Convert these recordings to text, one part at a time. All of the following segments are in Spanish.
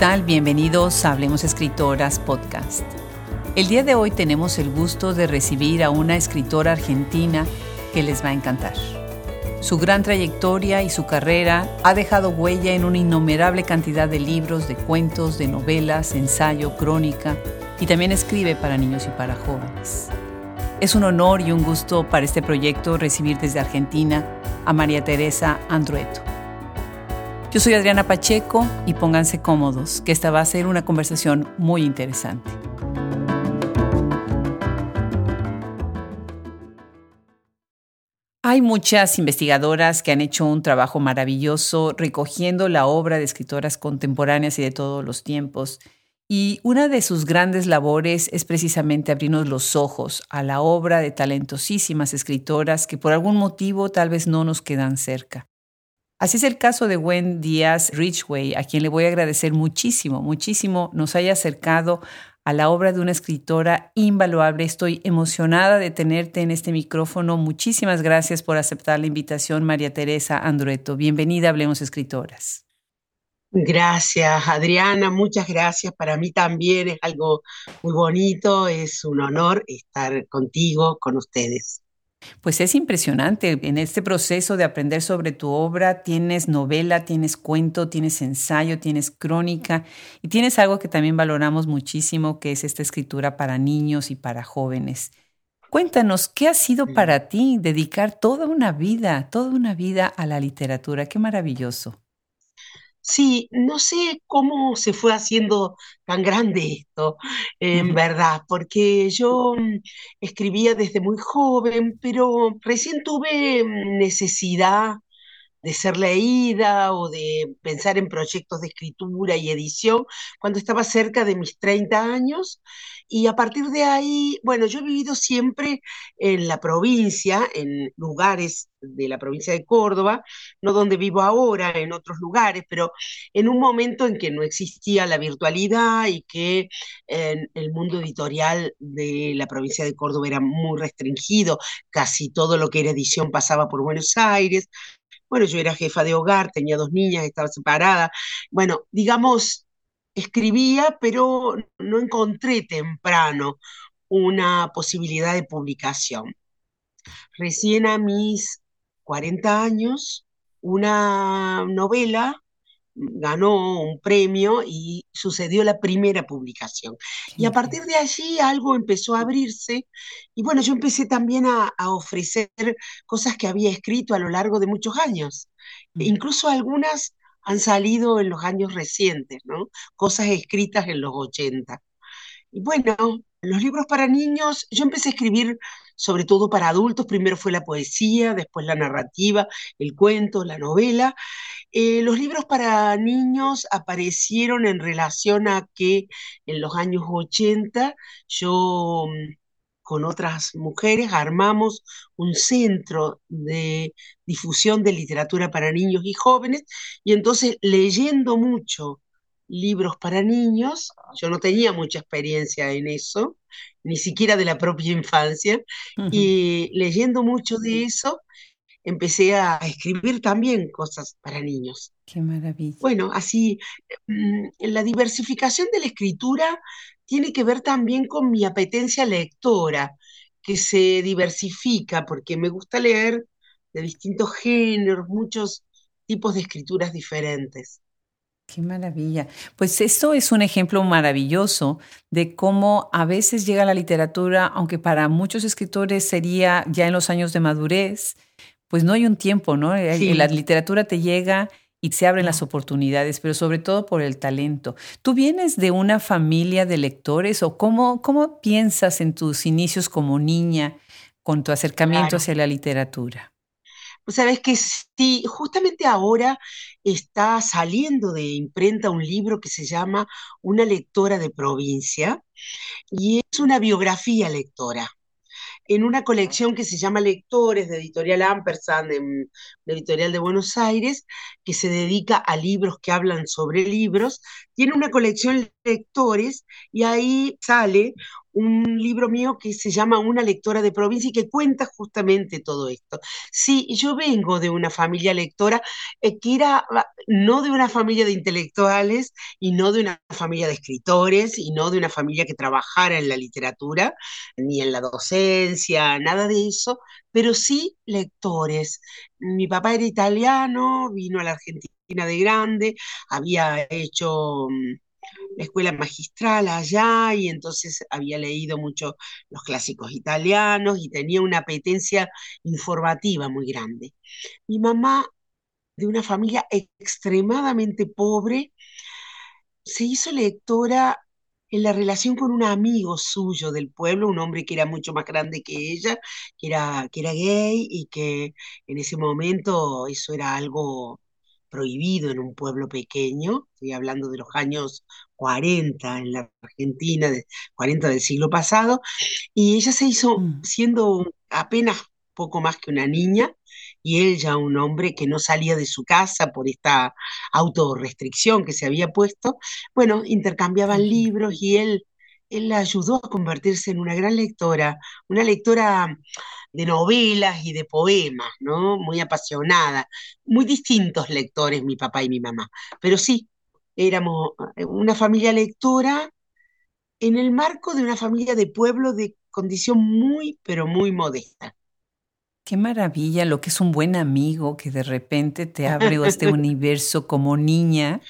tal? Bienvenidos a Hablemos Escritoras Podcast. El día de hoy tenemos el gusto de recibir a una escritora argentina que les va a encantar. Su gran trayectoria y su carrera ha dejado huella en una innumerable cantidad de libros, de cuentos, de novelas, ensayo, crónica y también escribe para niños y para jóvenes. Es un honor y un gusto para este proyecto recibir desde Argentina a María Teresa Andrueto. Yo soy Adriana Pacheco y pónganse cómodos, que esta va a ser una conversación muy interesante. Hay muchas investigadoras que han hecho un trabajo maravilloso recogiendo la obra de escritoras contemporáneas y de todos los tiempos. Y una de sus grandes labores es precisamente abrirnos los ojos a la obra de talentosísimas escritoras que por algún motivo tal vez no nos quedan cerca. Así es el caso de Gwen Díaz Richway, a quien le voy a agradecer muchísimo, muchísimo nos haya acercado a la obra de una escritora invaluable. Estoy emocionada de tenerte en este micrófono. Muchísimas gracias por aceptar la invitación, María Teresa Andrueto. Bienvenida a Hablemos Escritoras. Gracias, Adriana, muchas gracias. Para mí también es algo muy bonito, es un honor estar contigo, con ustedes. Pues es impresionante. En este proceso de aprender sobre tu obra tienes novela, tienes cuento, tienes ensayo, tienes crónica y tienes algo que también valoramos muchísimo, que es esta escritura para niños y para jóvenes. Cuéntanos, ¿qué ha sido para ti dedicar toda una vida, toda una vida a la literatura? Qué maravilloso. Sí, no sé cómo se fue haciendo tan grande esto, en verdad, porque yo mm, escribía desde muy joven, pero recién tuve mm, necesidad de ser leída o de pensar en proyectos de escritura y edición cuando estaba cerca de mis 30 años. Y a partir de ahí, bueno, yo he vivido siempre en la provincia, en lugares de la provincia de Córdoba, no donde vivo ahora, en otros lugares, pero en un momento en que no existía la virtualidad y que el mundo editorial de la provincia de Córdoba era muy restringido, casi todo lo que era edición pasaba por Buenos Aires, bueno, yo era jefa de hogar, tenía dos niñas, estaba separada. Bueno, digamos, escribía, pero no encontré temprano una posibilidad de publicación. Recién a mis 40 años, una novela ganó un premio y sucedió la primera publicación. Y a partir de allí algo empezó a abrirse y bueno, yo empecé también a, ofrecer cosas que había escrito a lo largo de muchos años. E incluso algunas han salido en los años recientes, ¿no? Cosas escritas en los 80. Y bueno, los libros para niños, yo empecé a escribir sobre todo para adultos, primero fue la poesía, después la narrativa, el cuento, la novela. Eh, los libros para niños aparecieron en relación a que en los años 80 yo mm, con otras mujeres armamos un centro de difusión de literatura para niños y jóvenes y entonces leyendo mucho libros para niños. Yo no tenía mucha experiencia en eso, ni siquiera de la propia infancia, y leyendo mucho de eso, empecé a escribir también cosas para niños. Qué maravilla. Bueno, así, mm, la diversificación de la escritura tiene que ver también con mi apetencia lectora, que se diversifica porque me gusta leer de distintos géneros, muchos tipos de escrituras diferentes. Qué maravilla. Pues esto es un ejemplo maravilloso de cómo a veces llega la literatura, aunque para muchos escritores sería ya en los años de madurez, pues no hay un tiempo, ¿no? Eh, la literatura te llega y se abren las oportunidades, pero sobre todo por el talento. ¿Tú vienes de una familia de lectores o cómo, cómo piensas en tus inicios como niña con tu acercamiento hacia la literatura? sabes que sí, justamente ahora está saliendo de imprenta un libro que se llama Una lectora de provincia y es una biografía lectora en una colección que se llama Lectores de Editorial Ampersand, de, Editorial de Buenos Aires, que se dedica a libros que hablan sobre libros. Tiene una colección Lectores y ahí sale un libro mío que se llama Una lectora de provincia y que cuenta justamente todo esto. Sí, yo vengo de una familia lectora eh, que era no de una familia de intelectuales y no de una familia de escritores y no de una familia que trabajara en la literatura ni en la docencia, nada de eso, pero sí lectores. Mi papá era italiano, vino a la Argentina de grande, había hecho mm, la escuela magistral allá y entonces había leído mucho los clásicos italianos y tenía una apetencia informativa muy grande. Mi mamá, de una familia extremadamente pobre, se hizo lectora en la relación con un amigo suyo del pueblo, un hombre que era mucho más grande que ella, que era, que era gay y que en ese momento eso era algo prohibido en un pueblo pequeño, estoy hablando de los años 40 en la Argentina, de 40 del siglo pasado, y ella se hizo mm. siendo apenas poco más que una niña, y él ya un hombre que no salía de su casa por esta autorrestricción que se había puesto, bueno, intercambiaban libros y él, él la ayudó a convertirse en una gran lectora, una lectora de novelas y de poemas, ¿no? Muy apasionada, muy distintos lectores mi papá y mi mamá, pero sí, éramos eh, una familia lectora en el marco de una familia de pueblo de condición muy, pero muy modesta. Qué maravilla lo que es un buen amigo que de repente te abre este universo como niña.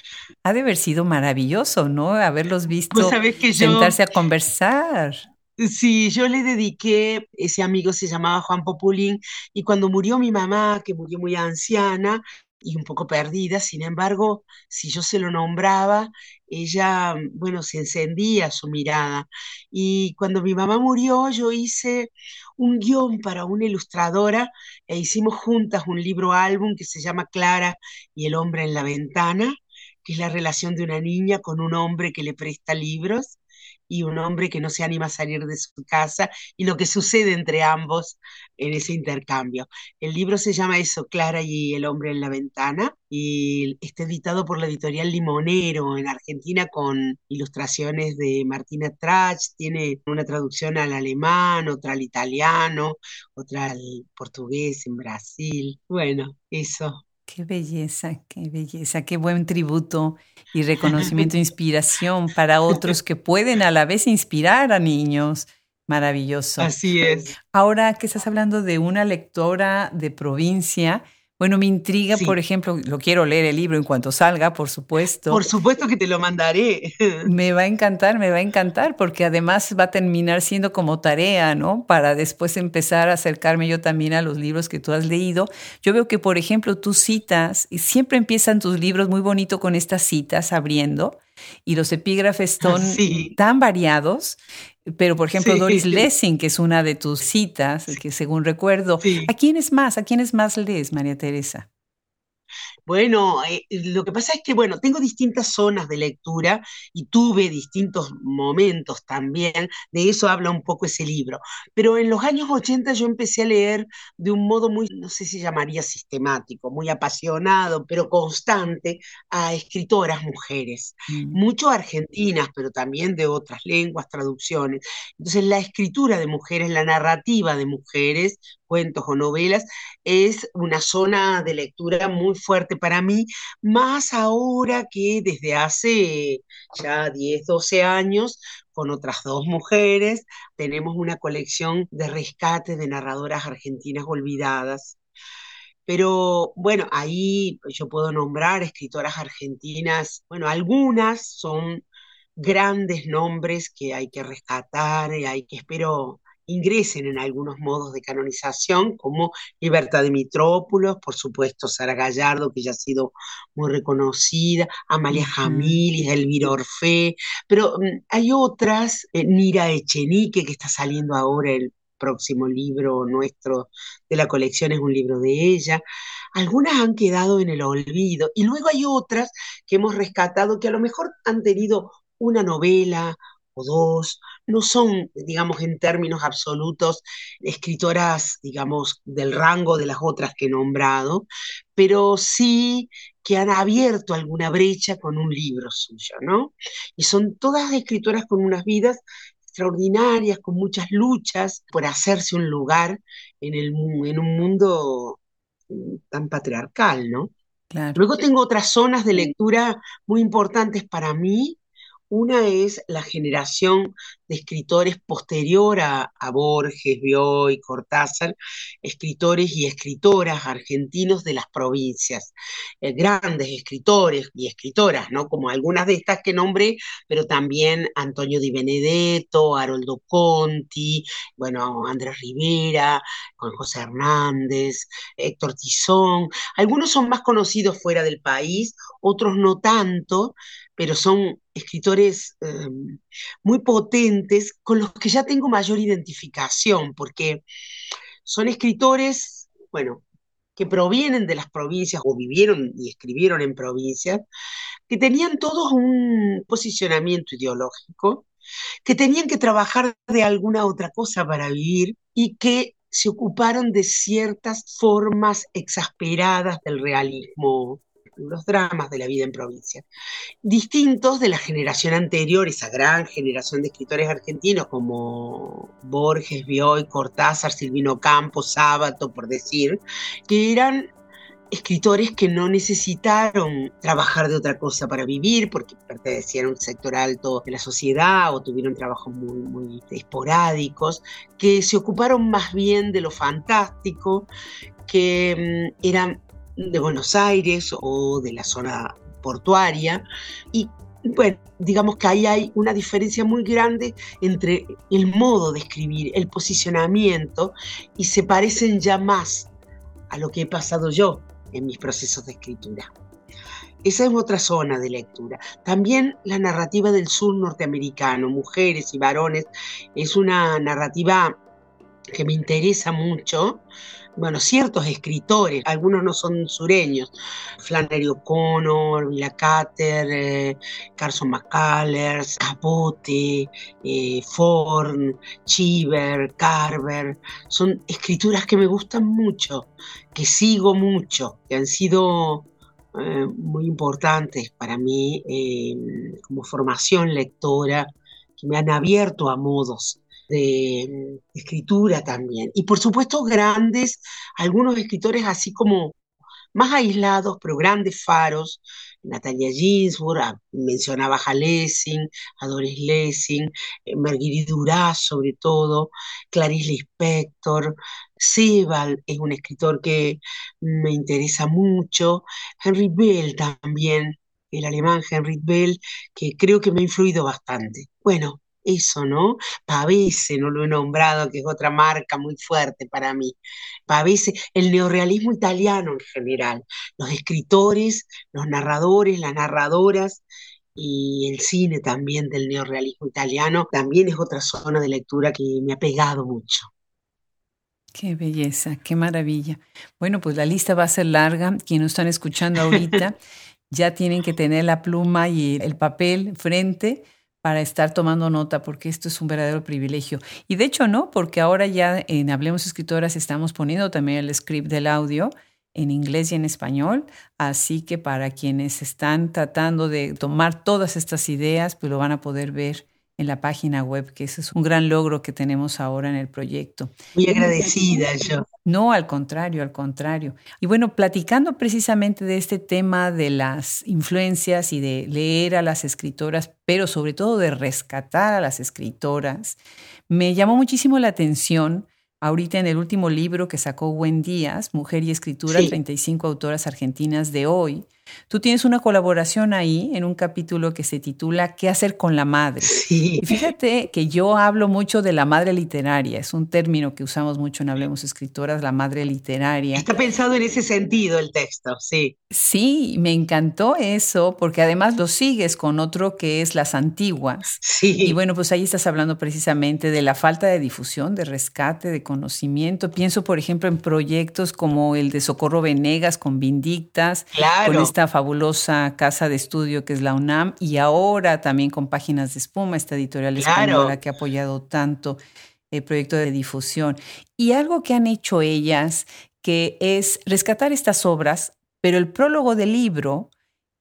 Ha de haber sido maravilloso, ¿no? Haberlos visto sentarse a conversar. Sí, yo le dediqué, ese amigo se llamaba Juan Populín, y cuando murió mi mamá, que murió muy anciana y un poco perdida, sin embargo, si yo se lo nombraba, ella, bueno, se encendía su mirada. Y cuando mi mamá murió, yo hice un guion para una ilustradora e hicimos juntas un libro álbum que se llama Clara y el hombre en la ventana, que es la relación de una niña con un hombre que le presta libros y un hombre que no se anima a salir de su casa y lo que sucede entre ambos en ese intercambio. El libro se llama eso, Clara y el hombre en la ventana, y está editado por la editorial Limonero en Argentina con ilustraciones de Martina Trach, tiene una traducción al alemán, otra al italiano, otra al portugués en Brasil. Bueno, eso. Qué belleza, qué belleza, qué buen tributo y reconocimiento e inspiración para otros que pueden a la vez inspirar a niños. Maravilloso. Así es. Ahora que estás hablando de una lectora de provincia, bueno, me intriga, por ejemplo, lo quiero leer el libro en cuanto salga, por supuesto. Por supuesto que te lo mandaré. Me va a encantar, me va a encantar, porque además va a terminar siendo como tarea, ¿no? Para después empezar a acercarme yo también a los libros que tú has leído. Yo veo que, por ejemplo, tú citas, y siempre empiezan tus libros muy bonito con estas citas abriendo, y los epígrafes son tan variados pero, por ejemplo, Doris Lessing, que es una de tus citas, que según recuerdo, ¿a quiénes más? ¿A quiénes más lees, María Teresa? Bueno, eh, lo que pasa es que, bueno, tengo distintas zonas de lectura y tuve distintos momentos también, de eso habla un poco ese libro. Pero en los años 80 yo empecé a leer de un modo muy, no sé si llamaría sistemático, muy apasionado, pero constante, a escritoras mujeres, mm. mucho argentinas, pero también de otras lenguas, traducciones. Entonces, la escritura de mujeres, la narrativa de mujeres, cuentos o novelas, es una zona de lectura muy fuerte para mí, más ahora que desde hace ya 10, 12 años, con otras dos mujeres, tenemos una colección de rescate de narradoras argentinas olvidadas. Pero bueno, ahí yo puedo nombrar escritoras argentinas, bueno, algunas son grandes nombres que hay que rescatar, y hay que, espero, ingresen en algunos modos de canonización, como Libertad de Mitrópolos, por supuesto Sara Gallardo, que ya ha sido muy reconocida, Amalia Jamilis, Elvira Orfe, pero mm, hay otras, eh, Nira Echenique, que está saliendo ahora el próximo libro nuestro de la colección, es un libro de ella. Algunas han quedado en el olvido y luego hay otras que hemos rescatado que a lo mejor han tenido una novela, o dos, no son, digamos, en términos absolutos, escritoras, digamos, del rango de las otras que he nombrado, pero sí que han abierto alguna brecha con un libro suyo, ¿no? Y son todas escritoras con unas vidas extraordinarias, con muchas luchas por hacerse un lugar en, el, en un mundo tan patriarcal, ¿no? Luego tengo otras zonas de lectura muy importantes para mí, una es la generación de escritores posterior a, Borges, Bioy, Cortázar, escritores y escritoras argentinos de las provincias, eh, grandes escritores y escritoras, ¿no? Como algunas de estas que nombré, pero también Antonio Di Benedetto, Haroldo Conti, bueno, Andrés Rivera, Juan José Hernández, Héctor Tizón. Algunos son más conocidos fuera del país, otros no tanto, pero son escritores em, muy potentes con los que ya tengo mayor identificación, porque son escritores, bueno, que provienen de las provincias o vivieron y escribieron en provincias, que tenían todos un posicionamiento ideológico, que tenían que trabajar de alguna otra cosa para vivir y que se ocuparon de ciertas formas exasperadas del realismo los dramas de la vida en provincia, distintos de la generación anterior, esa gran generación de escritores argentinos como Borges, Bioy, Cortázar, Silvino Campos, Sábato, por decir, que eran escritores que no necesitaron trabajar de otra cosa para vivir porque pertenecían a un sector alto de la sociedad o tuvieron trabajos muy, muy esporádicos, que se ocuparon más bien de lo fantástico, que mm, eran de Buenos Aires o de la zona portuaria. Y bueno, digamos que ahí hay una diferencia muy grande entre el modo de escribir, el posicionamiento, y se parecen ya más a lo que he pasado yo en mis procesos de escritura. Esa es otra zona de lectura. También la narrativa del sur norteamericano, mujeres y varones, es una narrativa que me interesa mucho bueno, ciertos escritores, algunos no son sureños, Flannery O'Connor, Villa Cater, eh, Carson McCullers, Capote, eh, Forn, Cheever, Carver, son escrituras que me gustan mucho, que sigo mucho, que han sido eh, muy importantes para mí como formación lectora, que me han abierto a modos de escritura también. Y por supuesto grandes, algunos escritores así como más aislados, pero grandes faros. Natalia Ginsburg, ah, mencionaba a Lessing, a Doris Lessing, eh, Marguerite Duras sobre todo, Clarice Lispector, Sebald es un escritor que me interesa mucho, Henry Bell también, el alemán Henry Bell, que creo que me ha influido bastante. Bueno, eso, ¿no? Pavese, no lo he nombrado, que es otra marca muy fuerte para mí. Pavese, el neorealismo italiano en general, los escritores, los narradores, las narradoras y el cine también del neorealismo italiano, también es otra zona de lectura que me ha pegado mucho. Qué belleza, qué maravilla. Bueno, pues la lista va a ser larga. Quienes nos están escuchando ahorita ya tienen que tener la pluma y el papel frente para estar tomando nota, porque esto es un verdadero privilegio. Y de hecho no, porque ahora ya en Hablemos Escritoras estamos poniendo también el script del audio en inglés y en español, así que para quienes están tratando de tomar todas estas ideas, pues lo van a poder ver en la página web, que ese es un gran logro que tenemos ahora en el proyecto. Muy agradecida yo. No, al contrario, al contrario. Y bueno, platicando precisamente de este tema de las influencias y de leer a las escritoras, pero sobre todo de rescatar a las escritoras, me llamó muchísimo la atención ahorita en el último libro que sacó Buen Díaz, Mujer y Escritura, 35 autoras argentinas de hoy, Tú tienes una colaboración ahí en un capítulo que se titula ¿Qué hacer con la madre? Sí. Y fíjate que yo hablo mucho de la madre literaria, es un término que usamos mucho en Hablemos Escritoras, la madre literaria. Está pensado en ese sentido el texto, sí. Sí, me encantó eso, porque además lo sigues con otro que es Las Antiguas. Sí. Y bueno, pues ahí estás hablando precisamente de la falta de difusión, de rescate, de conocimiento. Pienso, por ejemplo, en proyectos como el de Socorro Venegas con Vindictas, claro. con esta fabulosa casa de estudio que es la UNAM y ahora también con Páginas de Espuma, esta editorial española que ha apoyado tanto el proyecto de difusión. Y algo que han hecho ellas, que es rescatar estas obras pero el prólogo del libro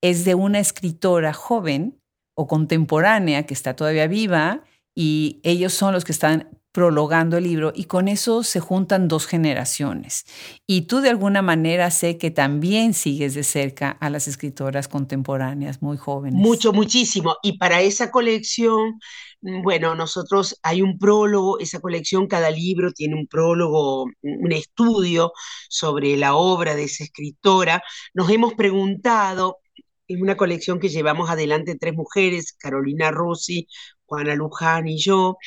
es de una escritora joven o contemporánea que está todavía viva y ellos son los que están prologando el libro y con eso se juntan dos generaciones. Y tú de alguna manera sé que también sigues de cerca a las escritoras contemporáneas muy jóvenes. Mucho, muchísimo. Y para esa colección, mm, bueno, nosotros hay un prólogo, esa colección, cada libro tiene un prólogo, un estudio sobre la obra de esa escritora. Nos hemos preguntado, en una colección que llevamos adelante tres mujeres, Carolina Rossi, Juana Luján y yo,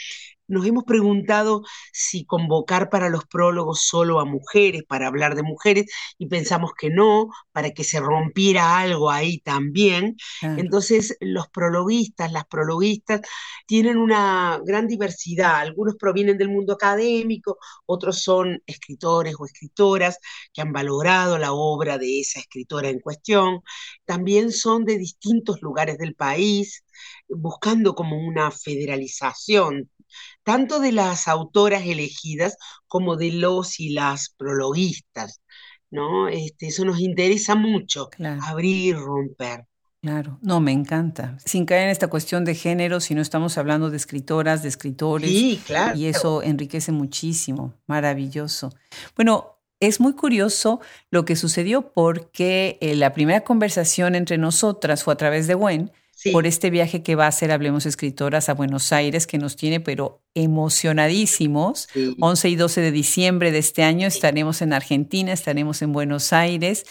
nos hemos preguntado si convocar para los prólogos solo a mujeres, para hablar de mujeres, y pensamos que no, para que se rompiera algo ahí también. Entonces, los prologuistas, las prologuistas, tienen una gran diversidad. Algunos provienen del mundo académico, otros son escritores o escritoras que han valorado la obra de esa escritora en cuestión. También son de distintos lugares del país buscando como una federalización tanto de las autoras elegidas como de los y las prologuistas, ¿no? Este, eso nos interesa mucho, abrir, romper. Claro, no, me encanta. Sin caer en esta cuestión de género, si no estamos hablando de escritoras, de escritores. Sí, claro. Y eso enriquece muchísimo, maravilloso. Bueno, es muy curioso lo que sucedió porque eh, la primera conversación entre nosotras fue a través de Gwen, por este viaje que va a hacer Hablemos Escritoras a Buenos Aires, que nos tiene pero emocionadísimos. 11 y 12 de diciembre de este año estaremos en Argentina, estaremos en Buenos Aires.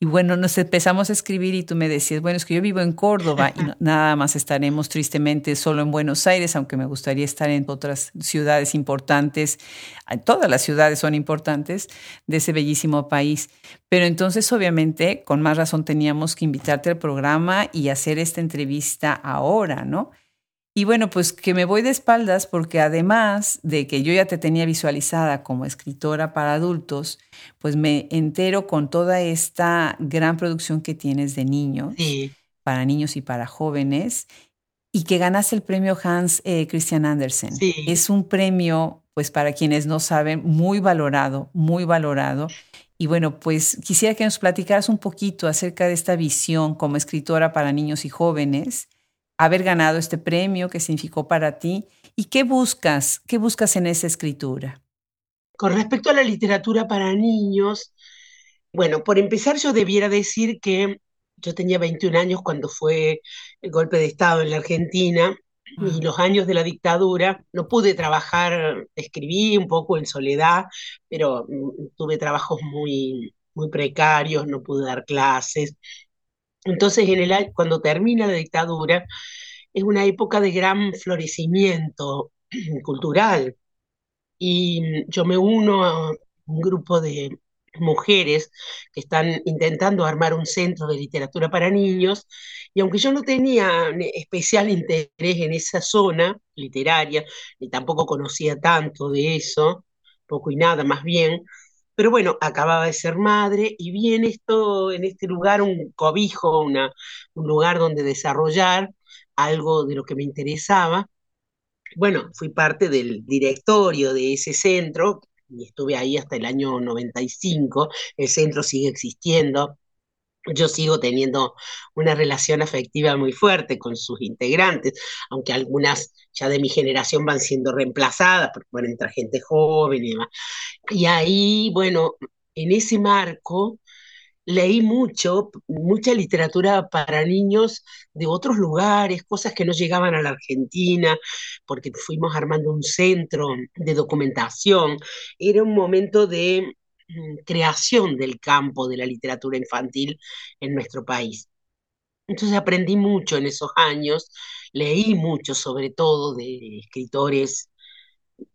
Y bueno, nos empezamos a escribir y tú me decías, bueno, es que yo vivo en Córdoba y nada más estaremos tristemente solo en Buenos Aires, aunque me gustaría estar en otras ciudades importantes. Todas las ciudades son importantes de ese bellísimo país. Pero entonces, obviamente, con más razón teníamos que invitarte al programa y hacer esta entrevista ahora, ¿no? Y bueno, pues que me voy de espaldas porque además de que yo ya te tenía visualizada como escritora para adultos, pues me entero con toda esta gran producción que tienes de niños, para niños y para jóvenes, y que ganaste el premio Hans eh, Christian Andersen. Es un premio, pues para quienes no saben, muy valorado, muy valorado. Y bueno, pues quisiera que nos platicaras un poquito acerca de esta visión como escritora para niños y jóvenes haber ganado este premio, qué significó para ti y qué buscas, qué buscas en esa escritura. Con respecto a la literatura para niños, bueno, por empezar yo debiera decir que yo tenía 21 años cuando fue el golpe de Estado en la Argentina y los años de la dictadura, no pude trabajar, escribí un poco en soledad, pero mm, tuve trabajos muy, muy precarios, no pude dar clases. Entonces, en el, cuando termina la dictadura, es una época de gran florecimiento cultural. Y yo me uno a un grupo de mujeres que están intentando armar un centro de literatura para niños, y aunque yo no tenía especial interés en esa zona literaria, ni tampoco conocía tanto de eso, poco y nada más bien, pero bueno, acababa de ser madre y vi en esto, en este lugar, un cobijo, una, un lugar donde desarrollar algo de lo que me interesaba. Bueno, fui parte del directorio de ese centro y estuve ahí hasta el año 95. El centro sigue existiendo, yo sigo teniendo una relación afectiva muy fuerte con sus integrantes, aunque algunas ya de mi generación van siendo reemplazadas, porque bueno, entra gente joven y demás. Y ahí, bueno, en ese marco leí mucho, mucha literatura para niños de otros lugares, cosas que no llegaban a la Argentina, porque fuimos armando un centro de documentación. Era un momento de creación del campo de la literatura infantil en nuestro país. Entonces aprendí mucho en esos años, leí mucho sobre todo de escritores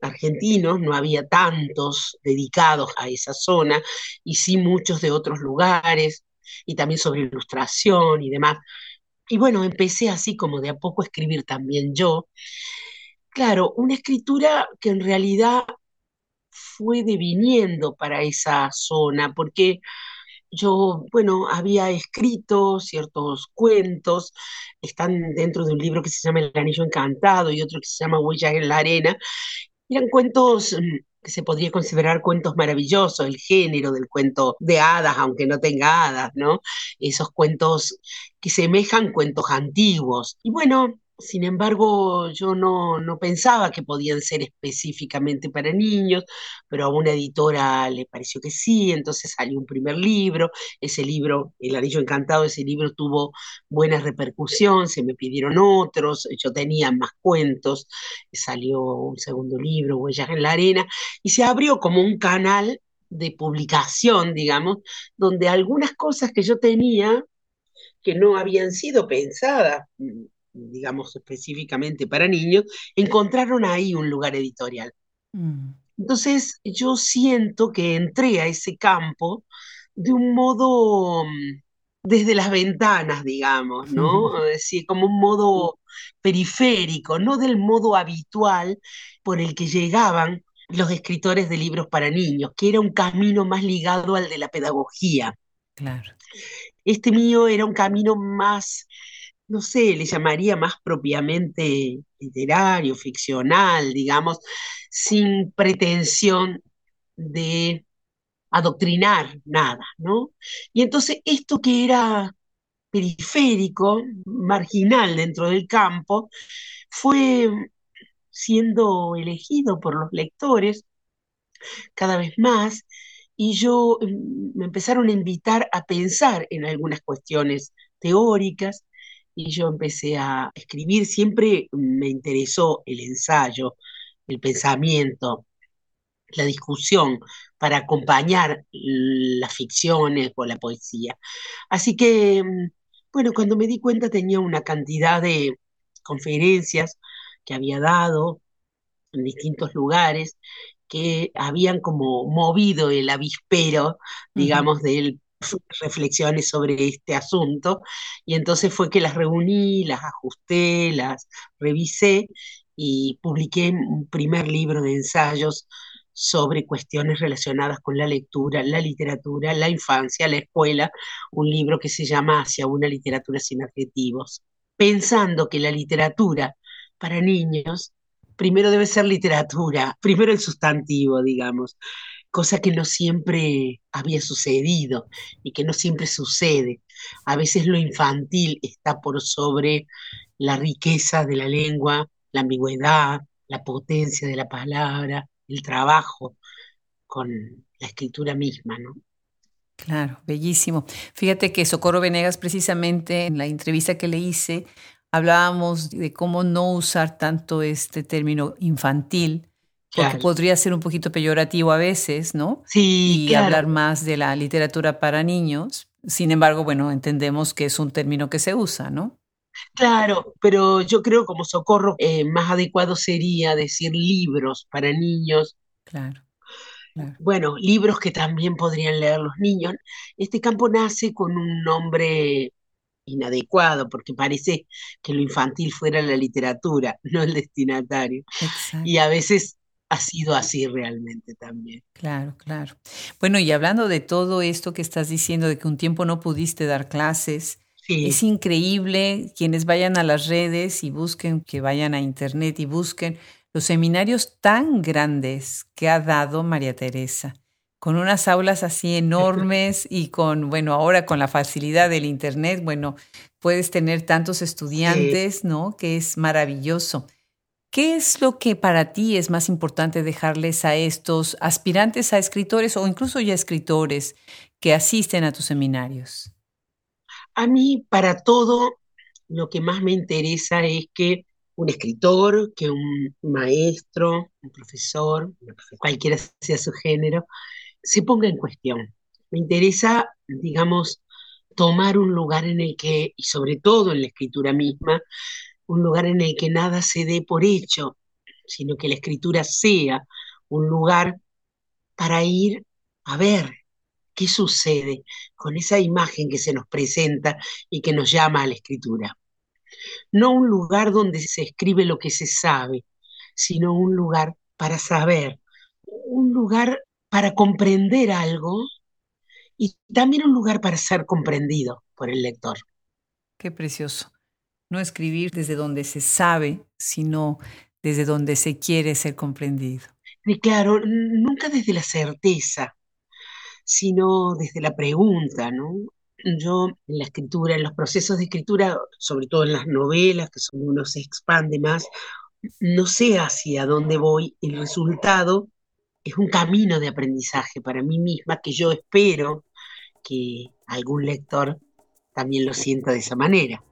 argentinos, no había tantos dedicados a esa zona, y sí muchos de otros lugares, y también sobre ilustración y demás. Y bueno, empecé así como de a poco a escribir también yo. Claro, una escritura que en realidad fue deviniendo para esa zona, porque yo, bueno, había escrito ciertos cuentos, están dentro de un libro que se llama El Anillo Encantado y otro que se llama Huellas en la Arena, eran cuentos mm, que se podría considerar cuentos maravillosos, el género del cuento de hadas, aunque no tenga hadas, ¿no? Esos cuentos que semejan cuentos antiguos. Y bueno, sin embargo, yo no, no pensaba que podían ser específicamente para niños, pero a una editora le pareció que sí, entonces salió un primer libro, ese libro, El Anillo Encantado, ese libro tuvo buena repercusión, se me pidieron otros, yo tenía más cuentos, salió un segundo libro, Huellas en la Arena, y se abrió como un canal de publicación, digamos, donde algunas cosas que yo tenía que no habían sido pensadas digamos específicamente para niños, encontraron ahí un lugar editorial. Mm. Entonces yo siento que entré a ese campo de un modo mm, desde las ventanas, digamos, ¿no? Es decir, como un modo periférico, no del modo habitual por el que llegaban los escritores de libros para niños, que era un camino más ligado al de la pedagogía. Claro. Este mío era un camino más no sé, le llamaría más propiamente literario, ficcional, digamos, sin pretensión de adoctrinar nada, ¿no? Y entonces esto que era periférico, marginal dentro del campo, fue siendo elegido por los lectores cada vez más y yo mm, me empezaron a invitar a pensar en algunas cuestiones teóricas y yo empecé a escribir. Siempre me interesó el ensayo, el pensamiento, la discusión para acompañar las ficciones o la poesía. Así que, mm, bueno, cuando me di cuenta tenía una cantidad de conferencias que había dado en distintos lugares que habían como movido el avispero, digamos, del reflexiones sobre este asunto. Y entonces fue que las reuní, las ajusté, las revisé y publiqué un primer libro de ensayos sobre cuestiones relacionadas con la lectura, la literatura, la infancia, la escuela, un libro que se llama Hacia una literatura sin adjetivos, pensando que la literatura para niños primero debe ser literatura, primero el sustantivo, digamos, cosa que no siempre había sucedido y que no siempre sucede. A veces lo infantil está por sobre la riqueza de la lengua, la ambigüedad, la potencia de la palabra, el trabajo con la escritura misma, ¿no? Claro, bellísimo. Fíjate que Socorro Venegas, precisamente en la entrevista que le hice, hablábamos de cómo no usar tanto este término infantil, porque podría ser un poquito peyorativo a veces, ¿no? Sí. Y hablar más de la literatura para niños. Sin embargo, bueno, entendemos que es un término que se usa, ¿no? Claro, pero yo creo como socorro eh, más adecuado sería decir libros para niños. Claro, Bueno, libros que también podrían leer los niños. Este campo nace con un nombre inadecuado, porque parece que lo infantil fuera la literatura, no el destinatario. Y a veces ha sido así realmente también. Claro, claro. Bueno, y hablando de todo esto que estás diciendo, de que un tiempo no pudiste dar clases, es increíble quienes vayan a las redes y busquen, que vayan a internet y busquen los seminarios tan grandes que ha dado María Teresa, con unas aulas así enormes y con, bueno, ahora con la facilidad del internet, bueno, puedes tener tantos estudiantes, ¿no? Que es maravilloso. ¿Qué es lo que para ti es más importante dejarles a estos aspirantes a escritores o incluso ya escritores que asisten a tus seminarios? A mí, para todo, lo que más me interesa es que un escritor, que un maestro, un profesor, cualquiera sea su género, se ponga en cuestión. Me interesa, digamos, tomar un lugar en el que, y sobre todo en la escritura misma, un lugar en el que nada se dé por hecho, sino que la escritura sea un lugar para ir a ver qué sucede con esa imagen que se nos presenta y que nos llama a la escritura. No un lugar donde se escribe lo que se sabe, sino un lugar para saber, un lugar para comprender algo y también un lugar para ser comprendido por el lector. Qué precioso no escribir desde donde se sabe, sino desde donde se quiere ser comprendido. Y claro, nunca desde la certeza, sino desde la pregunta, ¿no? yo en la escritura, en los procesos de escritura, sobre todo en las novelas, que son uno se expande más, no sé hacia dónde voy, el resultado es un camino de aprendizaje para mí misma que yo espero que algún lector también lo sienta de esa manera.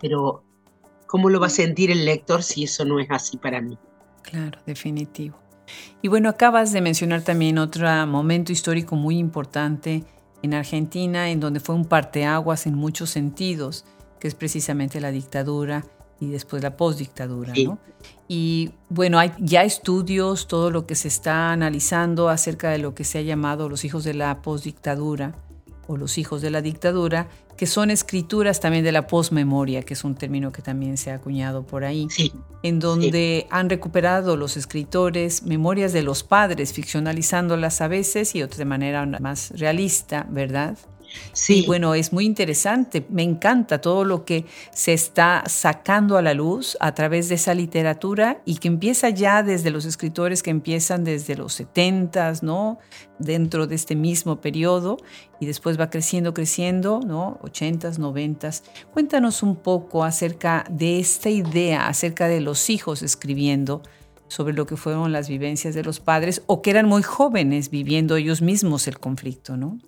Pero, ¿cómo lo va a sentir el lector si eso no es así para mí? Claro, definitivo. Y bueno, acabas de mencionar también otro momento histórico muy importante en Argentina, en donde fue un parteaguas en muchos sentidos, que es precisamente la dictadura y después la postdictadura, ¿no? Y bueno, hay ya estudios, todo lo que se está analizando acerca de lo que se ha llamado los hijos de la postdictadura o los hijos de la dictadura, que son escrituras también de la postmemoria, que es un término que también se ha acuñado por ahí, en donde han recuperado los escritores memorias de los padres, ficcionalizándolas a veces y otras de manera más realista, ¿verdad? Sí. bueno, es muy interesante, me encanta todo lo que se está sacando a la luz a través de esa literatura y que empieza ya desde los escritores que empiezan desde los 70, ¿no? Dentro de este mismo periodo y después va creciendo, creciendo, ¿no? 80s, 90 Cuéntanos un poco acerca de esta idea, acerca de los hijos escribiendo sobre lo que fueron las vivencias de los padres o que eran muy jóvenes viviendo ellos mismos el conflicto, ¿no?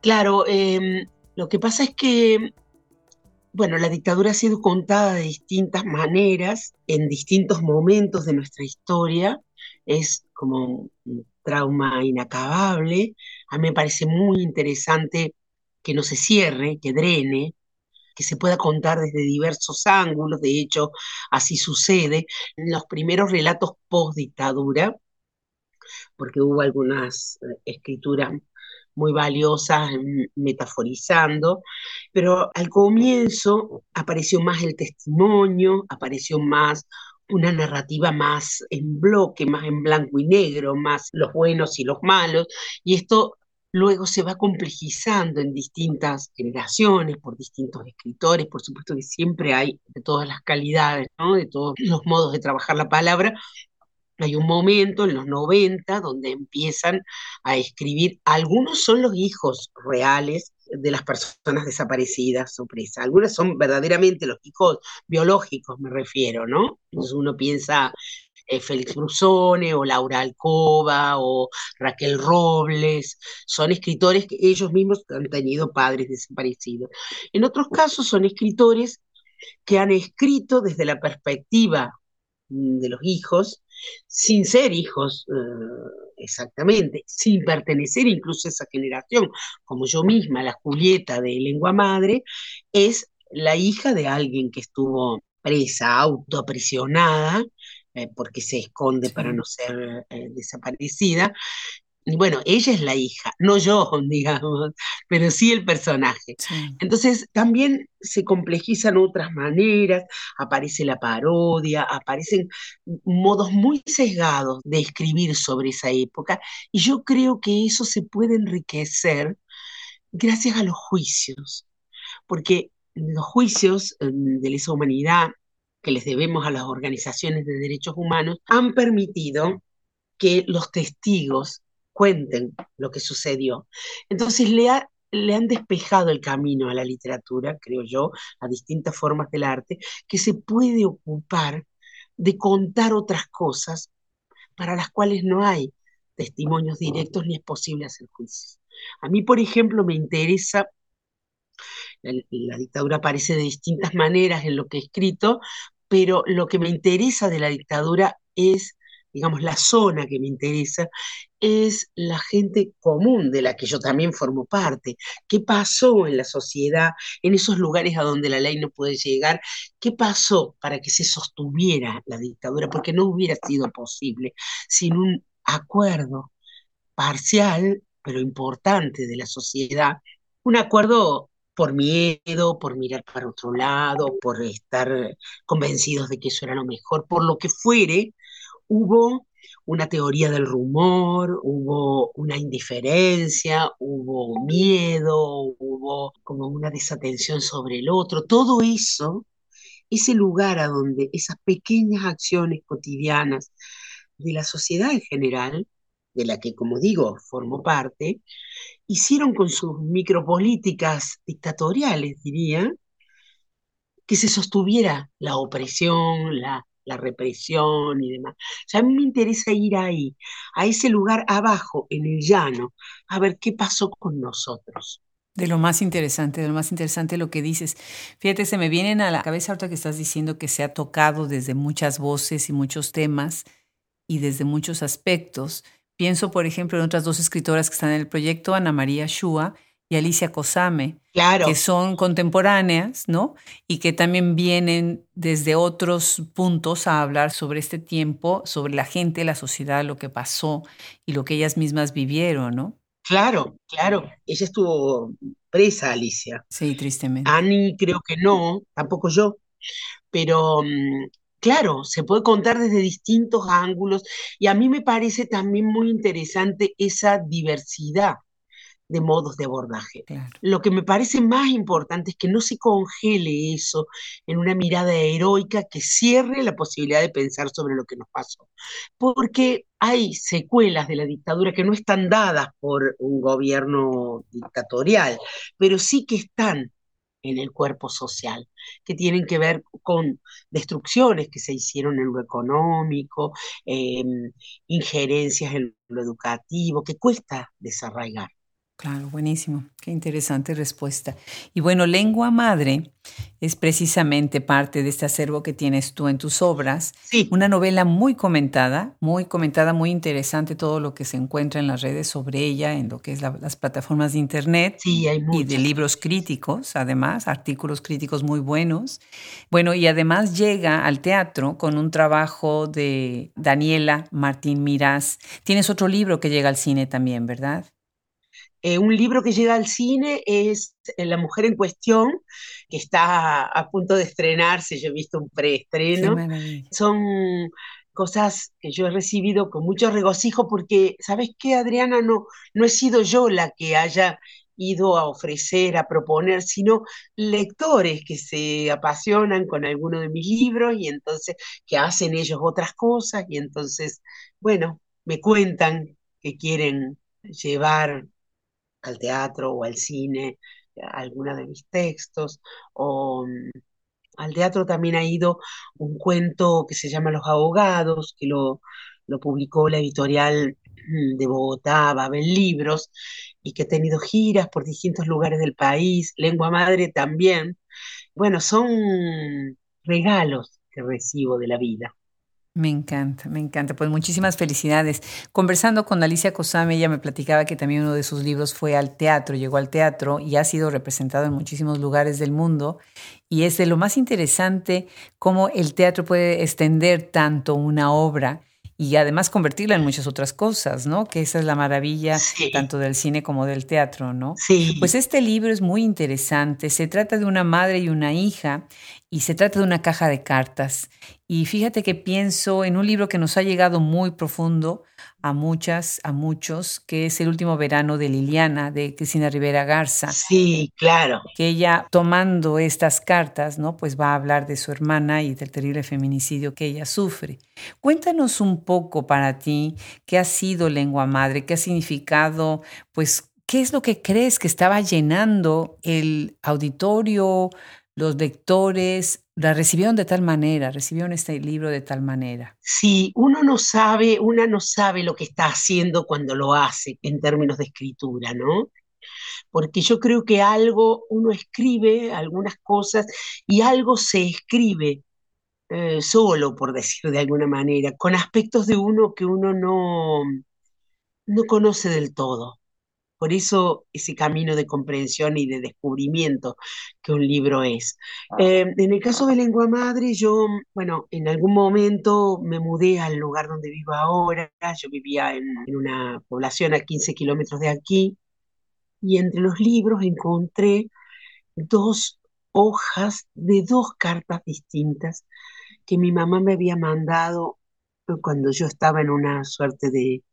Claro, em, lo que pasa es que, bueno, la dictadura ha sido contada de distintas maneras, en distintos momentos de nuestra historia, es como un trauma inacabable. A mí me parece muy interesante que no se cierre, que drene, que se pueda contar desde diversos ángulos, de hecho, así sucede. En los primeros relatos post dictadura, porque hubo algunas eh, escrituras muy valiosas metaforizando, pero al comienzo apareció más el testimonio, apareció más una narrativa más en bloque, más en blanco y negro, más los buenos y los malos, y esto luego se va complejizando en distintas generaciones, por distintos escritores, por supuesto que siempre hay de todas las calidades, de todos los modos de trabajar la palabra, hay un momento en los 90 donde empiezan a escribir, algunos son los hijos reales de las personas desaparecidas o presas, algunas son verdaderamente los hijos biológicos, me refiero, ¿no? Entonces uno piensa eh, Félix Brusone o Laura Alcoba o Raquel Robles, son escritores que ellos mismos han tenido padres desaparecidos. En otros casos son escritores que han escrito desde la perspectiva mm, de los hijos, sin ser hijos eh, exactamente, sin pertenecer incluso a esa generación, como yo misma, la Julieta de lengua madre, es la hija de alguien que estuvo presa, autoaprisionada, eh, porque se esconde para no ser eh, desaparecida, bueno, ella es la hija, no yo, digamos, pero sí el personaje. Entonces también se complejizan otras maneras, aparece la parodia, aparecen modos muy sesgados de escribir sobre esa época, y yo creo que eso se puede enriquecer gracias a los juicios, porque los juicios em, de lesa humanidad que les debemos a las organizaciones de derechos humanos han permitido que los testigos cuenten lo que sucedió. Entonces le, le han despejado el camino a la literatura, creo yo, a distintas formas del arte, que se puede ocupar de contar otras cosas para las cuales no hay testimonios directos ni es posible hacer juicios. A mí, por ejemplo, me interesa, la, dictadura aparece de distintas maneras en lo que he escrito, pero lo que me interesa de la dictadura es digamos, la zona que me interesa, es la gente común de la que yo también formo parte. ¿Qué pasó en la sociedad, en esos lugares a donde la ley no puede llegar? ¿Qué pasó para que se sostuviera la dictadura? Porque no hubiera sido posible sin un acuerdo parcial, pero importante de la sociedad, un acuerdo por miedo, por mirar para otro lado, por estar convencidos de que eso era lo mejor, por lo que fuere, hubo una teoría del rumor, hubo una indiferencia, hubo miedo, hubo como una desatención sobre el otro. Todo eso, ese lugar a donde esas pequeñas acciones cotidianas de la sociedad en general de la que, como digo, formó parte, hicieron con sus micropolíticas dictatoriales, diría, que se sostuviera la opresión, la, la represión y demás. O sea, a mí me interesa ir ahí, a ese lugar abajo, en el llano, a ver qué pasó con nosotros. De lo más interesante, de lo más interesante lo que dices. Fíjate, se me vienen a la cabeza ahorita que estás diciendo que se ha tocado desde muchas voces y muchos temas y desde muchos aspectos. Pienso, por ejemplo, en otras dos escritoras que están en el proyecto, Ana María Shua y Alicia Cosame, que son contemporáneas, ¿no? Y que también vienen desde otros puntos a hablar sobre este tiempo, sobre la gente, la sociedad, lo que pasó y lo que ellas mismas vivieron, ¿no? Claro, claro. Ella estuvo presa, Alicia. Sí, tristemente. Ani creo que no, tampoco yo, pero mm, claro, se puede contar desde distintos ángulos y a mí me parece también muy interesante esa diversidad de modos de abordaje. Lo que me parece más importante es que no se congele eso en una mirada heroica que cierre la posibilidad de pensar sobre lo que nos pasó. Porque hay secuelas de la dictadura que no están dadas por un gobierno dictatorial, pero sí que están en el cuerpo social, que tienen que ver con destrucciones que se hicieron en lo económico, em, injerencias en lo educativo, que cuesta desarraigar. Claro, buenísimo. Qué interesante respuesta. Y bueno, lengua madre es precisamente parte de este acervo que tienes tú en tus obras. Sí. Una novela muy comentada, muy comentada, muy interesante todo lo que se encuentra en las redes sobre ella, en lo que es las plataformas de internet sí, hay y de libros críticos, además, artículos críticos muy buenos. Bueno, y además llega al teatro con un trabajo de Daniela Martín Mirás. Tienes otro libro que llega al cine también, ¿verdad? Eh, un libro que llega al cine es eh, La mujer en cuestión, que está a punto de estrenarse, yo he visto un preestreno. Son cosas que yo he recibido con mucho regocijo porque, ¿sabes qué, Adriana? No, no he sido yo la que haya ido a ofrecer, a proponer, sino lectores que se apasionan con alguno de mis libros y entonces que hacen ellos otras cosas y entonces, bueno, me cuentan que quieren llevar al teatro o al cine alguna de mis textos, o mm, al teatro también ha ido un cuento que se llama Los Abogados, que lo, lo publicó la editorial mm, de Bogotá, Babel Libros, y que ha tenido giras por distintos lugares del país, Lengua Madre también. Bueno, son regalos que recibo de la vida. Me encanta, me encanta. Pues muchísimas felicidades. Conversando con Alicia Cosame, ella me platicaba que también uno de sus libros fue al teatro, llegó al teatro y ha sido representado en muchísimos lugares del mundo. Y es de lo más interesante cómo el teatro puede extender tanto una obra y además convertirla en muchas otras cosas, ¿no? Que esa es la maravilla tanto del cine como del teatro, ¿no? Sí. Pues este libro es muy interesante. Se trata de una madre y una hija y se trata de una caja de cartas. Y fíjate que pienso en un libro que nos ha llegado muy profundo a muchas, a muchos, que es El último verano de Liliana, de Cristina Rivera Garza. Sí, claro. Que ella, tomando estas cartas, ¿no? Pues va a hablar de su hermana y del terrible feminicidio que ella sufre. Cuéntanos un poco para ti qué ha sido lengua madre, qué ha significado, pues, qué es lo que crees que estaba llenando el auditorio, los lectores la recibieron de tal manera, recibieron este libro de tal manera. Sí, uno no sabe, una no sabe lo que está haciendo cuando lo hace en términos de escritura, ¿no? Porque yo creo que algo, uno escribe algunas cosas y algo se escribe eh, solo, por decir de alguna manera, con aspectos de uno que uno no, no conoce del todo. Por eso ese camino de comprensión y de descubrimiento que un libro es. Ah. Eh, en el caso de Lengua Madre, yo, bueno, en algún momento me mudé al lugar donde vivo ahora. Yo vivía en, en una población a 15 kilómetros de aquí y entre los libros encontré dos hojas de dos cartas distintas que mi mamá me había mandado cuando yo estaba en una suerte de,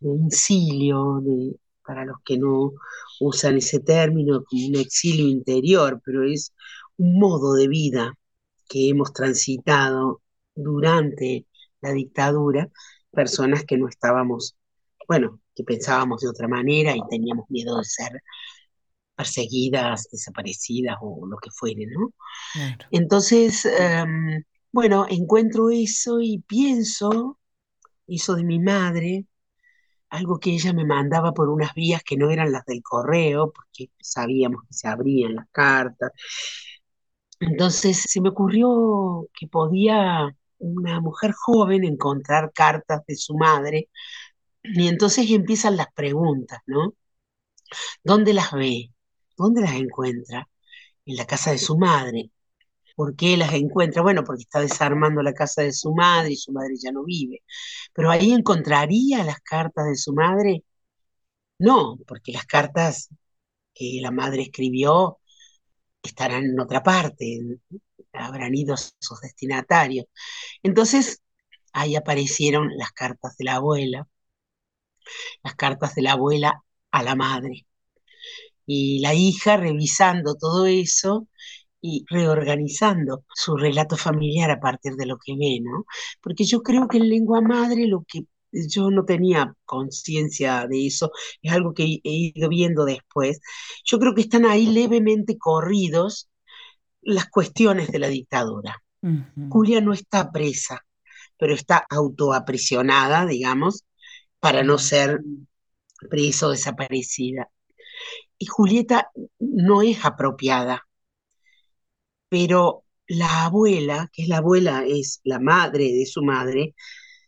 de incilio, de, para los que no usan ese término, como un exilio interior, pero es un modo de vida que hemos transitado durante la dictadura, personas que no estábamos bueno, que pensábamos de otra manera y teníamos miedo de ser perseguidas, desaparecidas o lo que fuere, ¿no? Entonces, em, bueno, encuentro eso y pienso, eso de mi madre, algo que ella me mandaba por unas vías que no eran las del correo, porque sabíamos que se abrían las cartas. Entonces se me ocurrió que podía una mujer joven encontrar cartas de su madre y entonces empiezan las preguntas, ¿no? ¿Dónde las ve? ¿Dónde las encuentra? En la casa de su madre. ¿Por qué las encuentra? Bueno, porque está desarmando la casa de su madre y su madre ya no vive. Pero ahí encontraría las cartas de su madre. No, porque las cartas que la madre escribió estarán en otra parte, habrán ido sus destinatarios. Entonces, ahí aparecieron las cartas de la abuela, las cartas de la abuela a la madre. Y la hija revisando todo eso y reorganizando su relato familiar a partir de lo que ve, ¿no? Porque yo creo que en lengua madre lo que yo no tenía conciencia de eso, es algo que he ido viendo después. Yo creo que están ahí levemente corridos las cuestiones de la dictadura. Julia no está presa, pero está autoaprisionada, digamos, para no ser presa o desaparecida. Y Julieta no es apropiada, pero la abuela, que es la abuela, es la madre de su madre,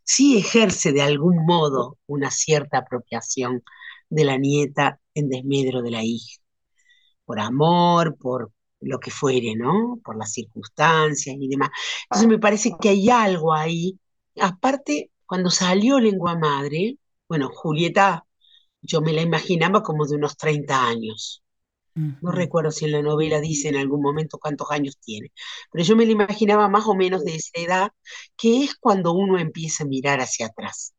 sí ejerce de algún modo una cierta apropiación de la nieta en desmedro de la hija, por amor, por lo que fuere, ¿no? Por las circunstancias y demás. Entonces me parece que hay algo ahí. Aparte, cuando salió Lengua Madre, bueno, Julieta, yo me la imaginaba como de unos 30 años. No recuerdo si en la novela dice en algún momento cuántos años tiene, pero yo me la imaginaba más o menos de esa edad, que es cuando uno empieza a mirar hacia atrás,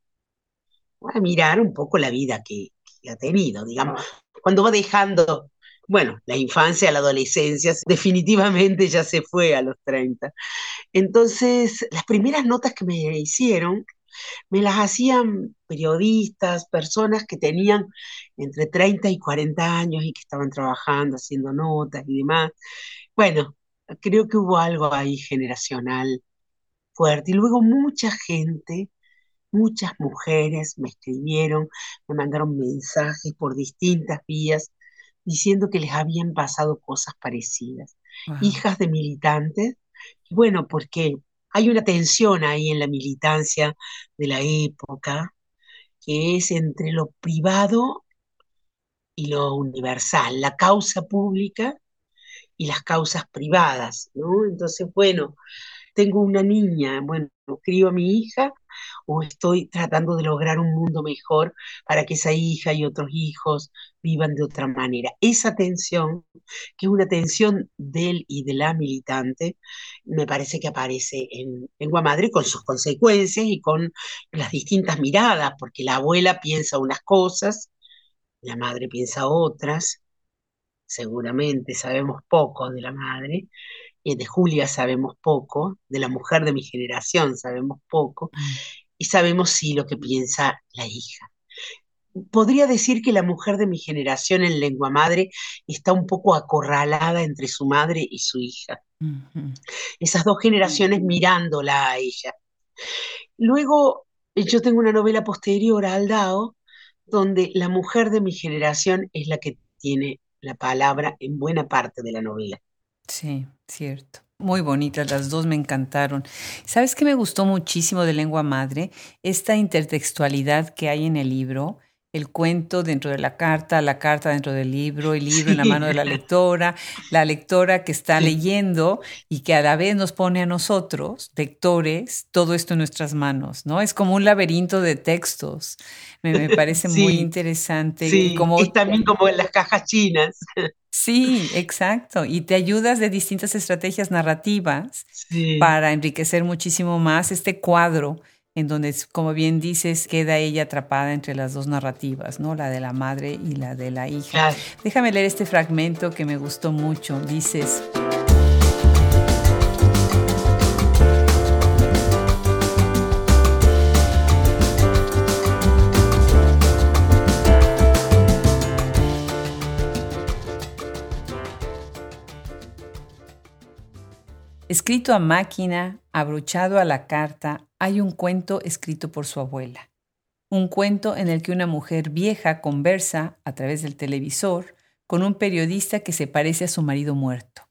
a mirar un poco la vida que, que ha tenido, digamos, cuando va dejando bueno, la infancia, la adolescencia, definitivamente ya se fue a los 30. Entonces, las primeras notas que me hicieron, me las hacían periodistas, personas que tenían entre 30 y 40 años y que estaban trabajando, haciendo notas y demás. Bueno, creo que hubo algo ahí generacional fuerte. Y luego mucha gente, muchas mujeres me escribieron, me mandaron mensajes por distintas vías diciendo que les habían pasado cosas parecidas. Hijas de militantes, bueno, porque hay una tensión ahí en la militancia de la época, que es entre lo privado y lo universal, la causa pública y las causas privadas, ¿no? Entonces, bueno, tengo una niña, bueno, crío a mi hija o estoy tratando de lograr un mundo mejor para que esa hija y otros hijos vivan de otra manera. Esa tensión, que es una tensión del y de la militante, me parece que aparece en Lengua Madre con sus consecuencias y con las distintas miradas, porque la abuela piensa unas cosas, la madre piensa otras, seguramente sabemos poco de la madre, y de Julia sabemos poco, de la mujer de mi generación sabemos poco, mm. y sabemos sí lo que piensa la hija. Podría decir que la mujer de mi generación en lengua madre está un poco acorralada entre su madre y su hija. Esas dos generaciones mirándola a ella. Luego, yo tengo una novela posterior a Aldao, donde la mujer de mi generación es la que tiene la palabra en buena parte de la novela. Sí, cierto. Muy bonitas, las dos me encantaron. ¿Sabes qué me gustó muchísimo de Lengua Madre? Esta intertextualidad que hay en el libro el cuento dentro de la carta, la carta dentro del libro, el libro en la mano de la lectora, la lectora que está leyendo y que a la vez nos pone a nosotros, lectores, todo esto en nuestras manos, ¿no? Es como un laberinto de textos. Me, parece muy interesante. Sí, como, y también como en las cajas chinas. Sí, exacto. Y te ayudas de distintas estrategias narrativas para enriquecer muchísimo más este cuadro en donde, como bien dices, queda ella atrapada entre las dos narrativas, ¿no? La de la madre y la de la hija. Déjame leer este fragmento que me gustó mucho. Dices... Escrito a máquina, abrochado a la carta, hay un cuento escrito por su abuela. Un cuento en el que una mujer vieja conversa, a través del televisor, con un periodista que se parece a su marido muerto.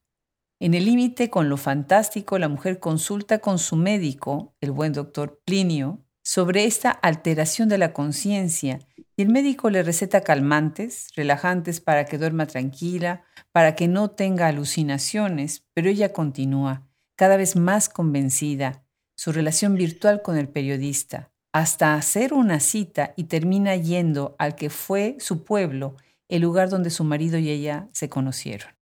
En el límite con lo fantástico, la mujer consulta con su médico, el buen doctor Plinio, sobre esta alteración de la conciencia y el médico le receta calmantes, relajantes para que duerma tranquila, para que no tenga alucinaciones, pero ella continúa cada vez más convencida, su relación virtual con el periodista, hasta hacer una cita y termina yendo al que fue su pueblo, el lugar donde su marido y ella se conocieron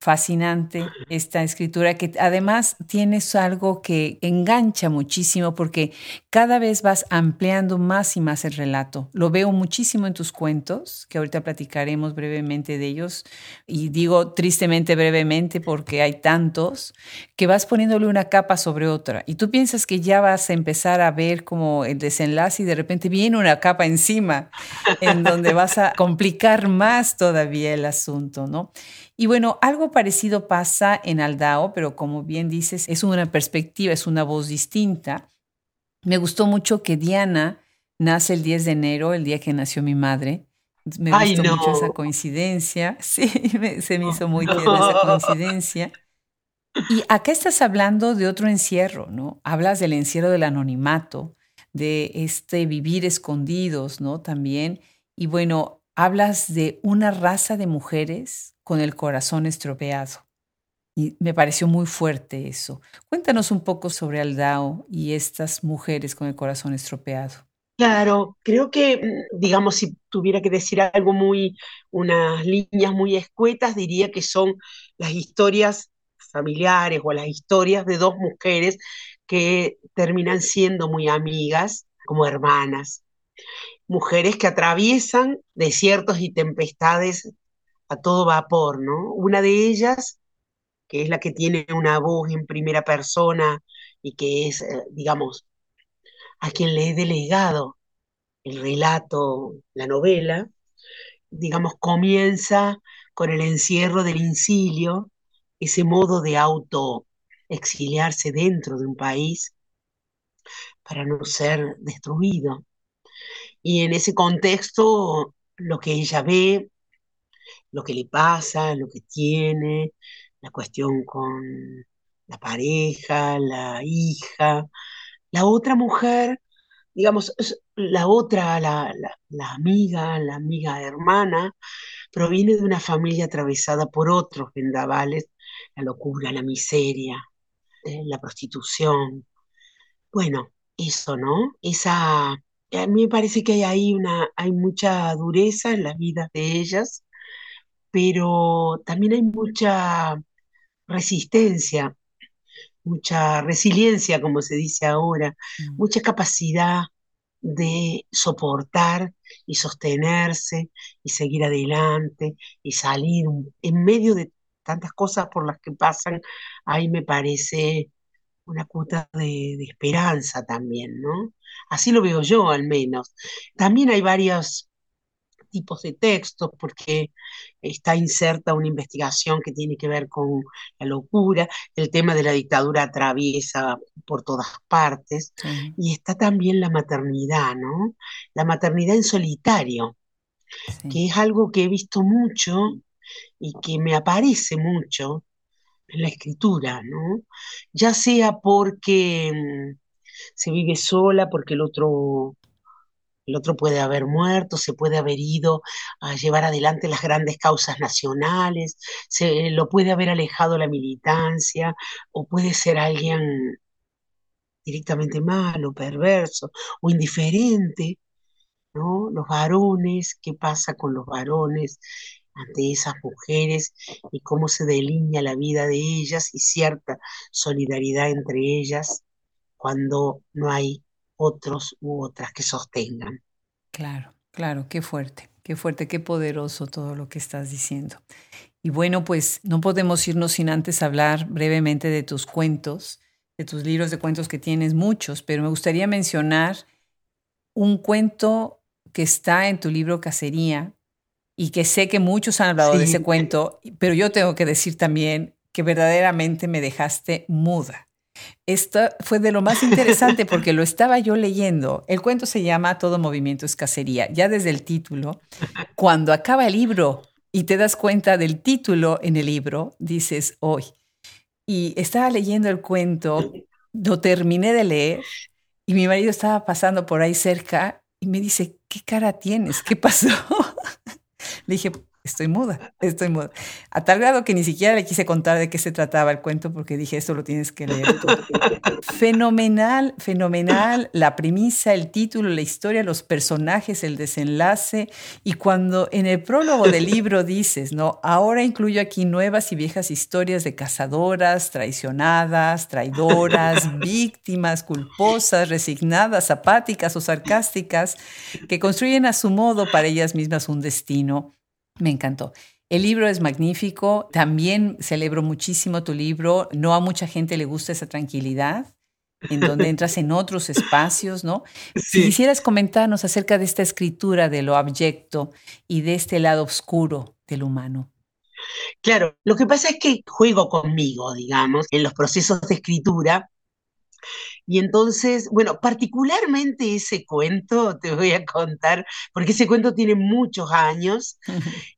fascinante esta escritura que además tienes algo que engancha muchísimo porque cada vez vas ampliando más y más el relato. Lo veo muchísimo en tus cuentos, que ahorita platicaremos brevemente de ellos y digo tristemente brevemente porque hay tantos que vas poniéndole una capa sobre otra y tú piensas que ya vas a empezar a ver como el desenlace y de repente viene una capa encima en donde vas a complicar más todavía el asunto, ¿no? Y bueno, algo parecido pasa en Aldao, pero como bien dices, es una perspectiva, es una voz distinta. Me gustó mucho que Diana nace el 10 de enero, el día que nació mi madre. Me gustó mucho esa coincidencia. Sí, se me hizo muy tierna esa coincidencia. Y acá estás hablando de otro encierro, ¿no? Hablas del encierro del anonimato, de este vivir escondidos, ¿no? También. Y bueno, hablas de una raza de mujeres con el corazón estropeado. Y me pareció muy fuerte eso. Cuéntanos un poco sobre Aldao y estas mujeres con el corazón estropeado. Claro, creo que, mm, digamos, si tuviera que decir algo muy, unas líneas muy escuetas, diría que son las historias familiares o las historias de dos mujeres que terminan siendo muy amigas, como hermanas. Mujeres que atraviesan desiertos y tempestades a todo vapor, ¿no? Una de ellas, que es la que tiene una voz en primera persona y que es, eh, digamos, a quien le he delegado el relato, la novela, digamos, comienza con el encierro del incilio, ese modo de auto exiliarse dentro de un país para no ser destruido. Y en ese contexto, lo que ella ve lo que le pasa, lo que tiene, la cuestión con la pareja, la hija. La otra mujer, digamos, la otra, la, amiga, la amiga hermana, proviene de una familia atravesada por otros vendavales, la locura, la miseria, eh, la prostitución. Bueno, eso, ¿no? Esa, a mí me parece que hay ahí una, hay mucha dureza en las vidas de ellas, pero también hay mucha resistencia, mucha resiliencia, como se dice ahora, mm. mucha capacidad de soportar y sostenerse y seguir adelante y salir en medio de tantas cosas por las que pasan, ahí me parece una cuota de, de, esperanza también, ¿no? Así lo veo yo al menos. También hay varios tipos de textos, porque está inserta una investigación que tiene que ver con la locura, el tema de la dictadura atraviesa por todas partes, y está también la maternidad, ¿no? La maternidad en solitario, que es algo que he visto mucho y que me aparece mucho en la escritura, ¿no? Ya sea porque mm, se vive sola, porque el otro el otro puede haber muerto, se puede haber ido a llevar adelante las grandes causas nacionales, se lo puede haber alejado la militancia, o puede ser alguien directamente malo, perverso o indiferente, ¿no? Los varones, ¿qué pasa con los varones ante esas mujeres y cómo se delinea la vida de ellas y cierta solidaridad entre ellas cuando no hay otros u otras que sostengan. Claro, claro, qué fuerte, qué fuerte, qué poderoso todo lo que estás diciendo. Y bueno, pues no podemos irnos sin antes hablar brevemente de tus cuentos, de tus libros de cuentos que tienes muchos, pero me gustaría mencionar un cuento que está en tu libro Cacería y que sé que muchos han hablado de ese cuento, pero yo tengo que decir también que verdaderamente me dejaste muda. Esto fue de lo más interesante porque lo estaba yo leyendo. El cuento se llama Todo movimiento es cacería. Ya desde el título, cuando acaba el libro y te das cuenta del título en el libro, dices, hoy. Y estaba leyendo el cuento, lo terminé de leer y mi marido estaba pasando por ahí cerca y me dice, ¿qué cara tienes? ¿Qué pasó? Le dije, estoy muda, estoy muda. A tal grado que ni siquiera le quise contar de qué se trataba el cuento porque dije, esto lo tienes que leer fenomenal, fenomenal la premisa, el título, la historia, los personajes, el desenlace. Y cuando en el prólogo del libro dices, ¿no? Ahora incluyo aquí nuevas y viejas historias de cazadoras, traicionadas, traidoras, víctimas, culposas, resignadas, apáticas o sarcásticas, que construyen a su modo para ellas mismas un destino me encantó. El libro es magnífico. También celebro muchísimo tu libro. No a mucha gente le gusta esa tranquilidad en donde entras en otros espacios, ¿no? Si quisieras comentarnos acerca de esta escritura de lo abyecto y de este lado oscuro del humano. Claro, lo que pasa es que juego conmigo, digamos, en los procesos de escritura y entonces, bueno, particularmente ese cuento, te voy a contar, porque ese cuento tiene muchos años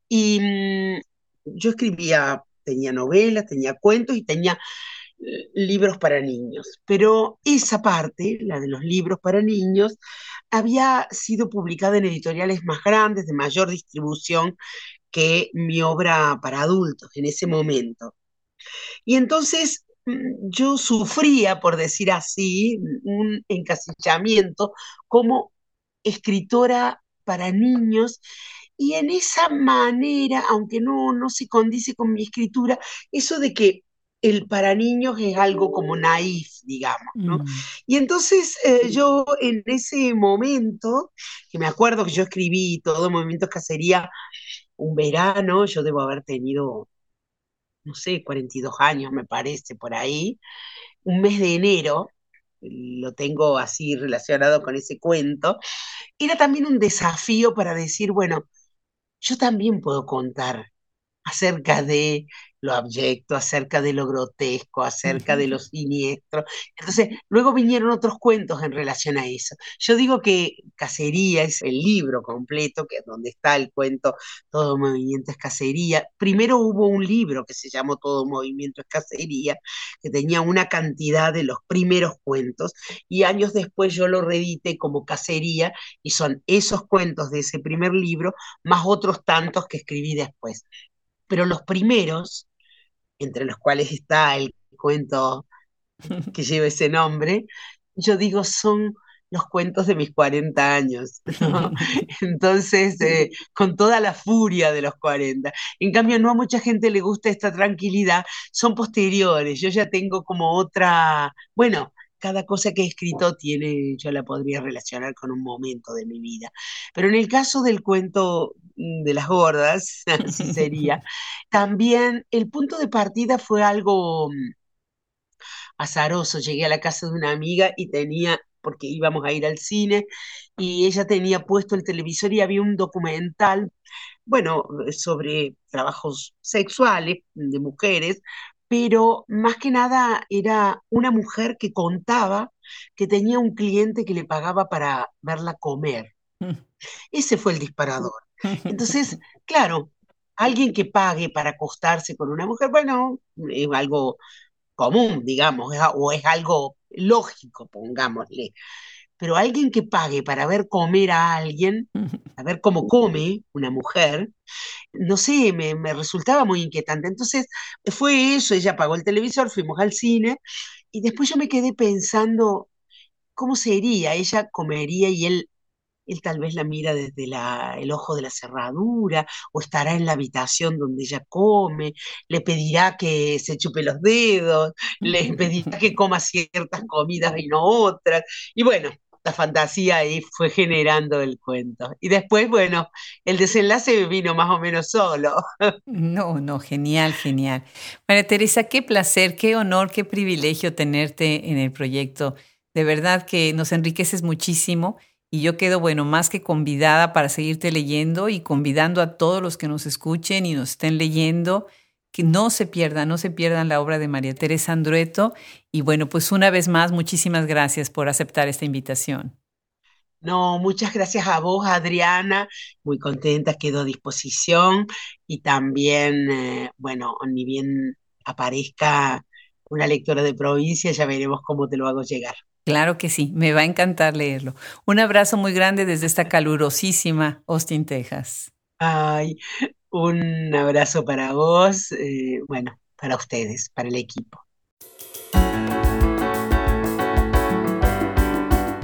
y mm, yo escribía, tenía novelas, tenía cuentos y tenía eh, libros para niños, pero esa parte, la de los libros para niños, había sido publicada en editoriales más grandes, de mayor distribución que mi obra para adultos en ese momento. Y entonces yo sufría, por decir así, un encasillamiento como escritora para niños y en esa manera, aunque no, no se condice con mi escritura, eso de que el para niños es algo como naif, digamos, ¿no? Mm. Y entonces eh, yo en ese momento, que me acuerdo que yo escribí todo Movimiento Cacería un verano, yo debo haber tenido no sé, 42 años me parece, por ahí, un mes de enero, lo tengo así relacionado con ese cuento, era también un desafío para decir, bueno, yo también puedo contar acerca de lo abyecto, acerca de lo grotesco, acerca de lo siniestro. Entonces, luego vinieron otros cuentos en relación a eso. Yo digo que Cacería es el libro completo, que es donde está el cuento Todo Movimiento es Cacería. Primero hubo un libro que se llamó Todo Movimiento es Cacería, que tenía una cantidad de los primeros cuentos, y años después yo lo reedité como Cacería, y son esos cuentos de ese primer libro, más otros tantos que escribí después. Pero los primeros entre los cuales está el cuento que lleva ese nombre, yo digo, son los cuentos de mis 40 años. Entonces, eh, con toda la furia de los 40. En cambio, no a mucha gente le gusta esta tranquilidad, son posteriores. Yo ya tengo como otra, bueno, cada cosa que he escrito tiene, yo la podría relacionar con un momento de mi vida. Pero en el caso del cuento mm, de las gordas, así sería, también el punto de partida fue algo mm, azaroso. Llegué a la casa de una amiga y tenía, porque íbamos a ir al cine, y ella tenía puesto el televisor y había un documental, bueno, sobre trabajos sexuales de mujeres, pero más que nada era una mujer que contaba que tenía un cliente que le pagaba para verla comer. Mm. Ese fue el disparador. Entonces, claro, alguien que pague para acostarse con una mujer, bueno, es algo común, digamos, o es algo lógico, pongámosle. Pero alguien que pague para ver comer a alguien, a ver cómo come una mujer, no sé, me, resultaba muy inquietante. Entonces fue eso, ella pagó el televisor, fuimos al cine y después yo me quedé pensando, ¿cómo sería? Ella comería y él, él tal vez la mira desde la, el ojo de la cerradura o estará en la habitación donde ella come, le pedirá que se chupe los dedos, le pedirá que coma ciertas comidas y no otras. Y bueno, la fantasía ahí fue generando el cuento. Y después, bueno, el desenlace vino más o menos solo. No, no, genial, genial. María Teresa, qué placer, qué honor, qué privilegio tenerte en el proyecto. De verdad que nos enriqueces muchísimo y yo quedo, bueno, más que convidada para seguirte leyendo y convidando a todos los que nos escuchen y nos estén leyendo que no se pierdan, no se pierdan la obra de María Teresa Andrueto. Y bueno, pues una vez más, muchísimas gracias por aceptar esta invitación. No, muchas gracias a vos, Adriana. Muy contenta, quedo a disposición. Y también, eh, bueno, ni bien aparezca una lectora de provincia, ya veremos cómo te lo hago llegar. Claro que sí, me va a encantar leerlo. Un abrazo muy grande desde esta calurosísima Austin, Texas. Ay, un abrazo para vos, eh, bueno, para ustedes, para el equipo.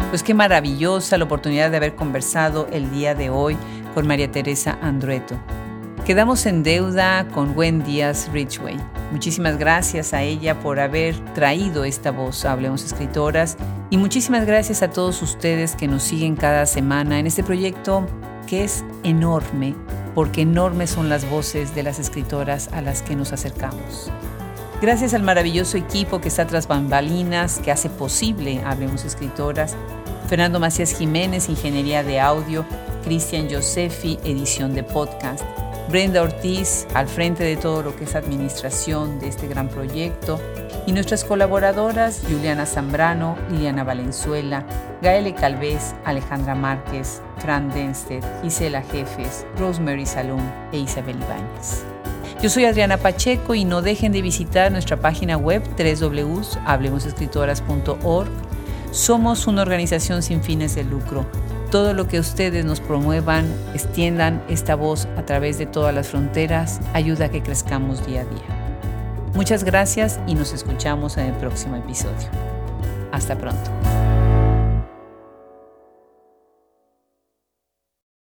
Pues qué maravillosa la oportunidad de haber conversado el día de hoy con María Teresa Andrueto. Quedamos en deuda con Gwen Díaz Ridgway. Muchísimas gracias a ella por haber traído esta voz a Hablemos Escritoras y muchísimas gracias a todos ustedes que nos siguen cada semana en este proyecto que es enorme porque enormes son las voces de las escritoras a las que nos acercamos. Gracias al maravilloso equipo que está tras bambalinas, que hace posible Hablemos Escritoras, Fernando Macías Jiménez, Ingeniería de Audio, Cristian Josefi, Edición de Podcast, Brenda Ortiz, al frente de todo lo que es administración de este gran proyecto, y nuestras colaboradoras Juliana Zambrano, Liliana Valenzuela, Gaele Calvez, Alejandra Márquez, Fran Denstedt, Gisela Jefes, Rosemary Salón e Isabel Ibáñez. Yo soy Adriana Pacheco y no dejen de visitar nuestra página web www.hablemosescritoras.org. Somos una organización sin fines de lucro. Todo lo que ustedes nos promuevan, extiendan esta voz a través de todas las fronteras, ayuda a que crezcamos día a día. Muchas gracias y nos escuchamos en el próximo episodio. Hasta pronto.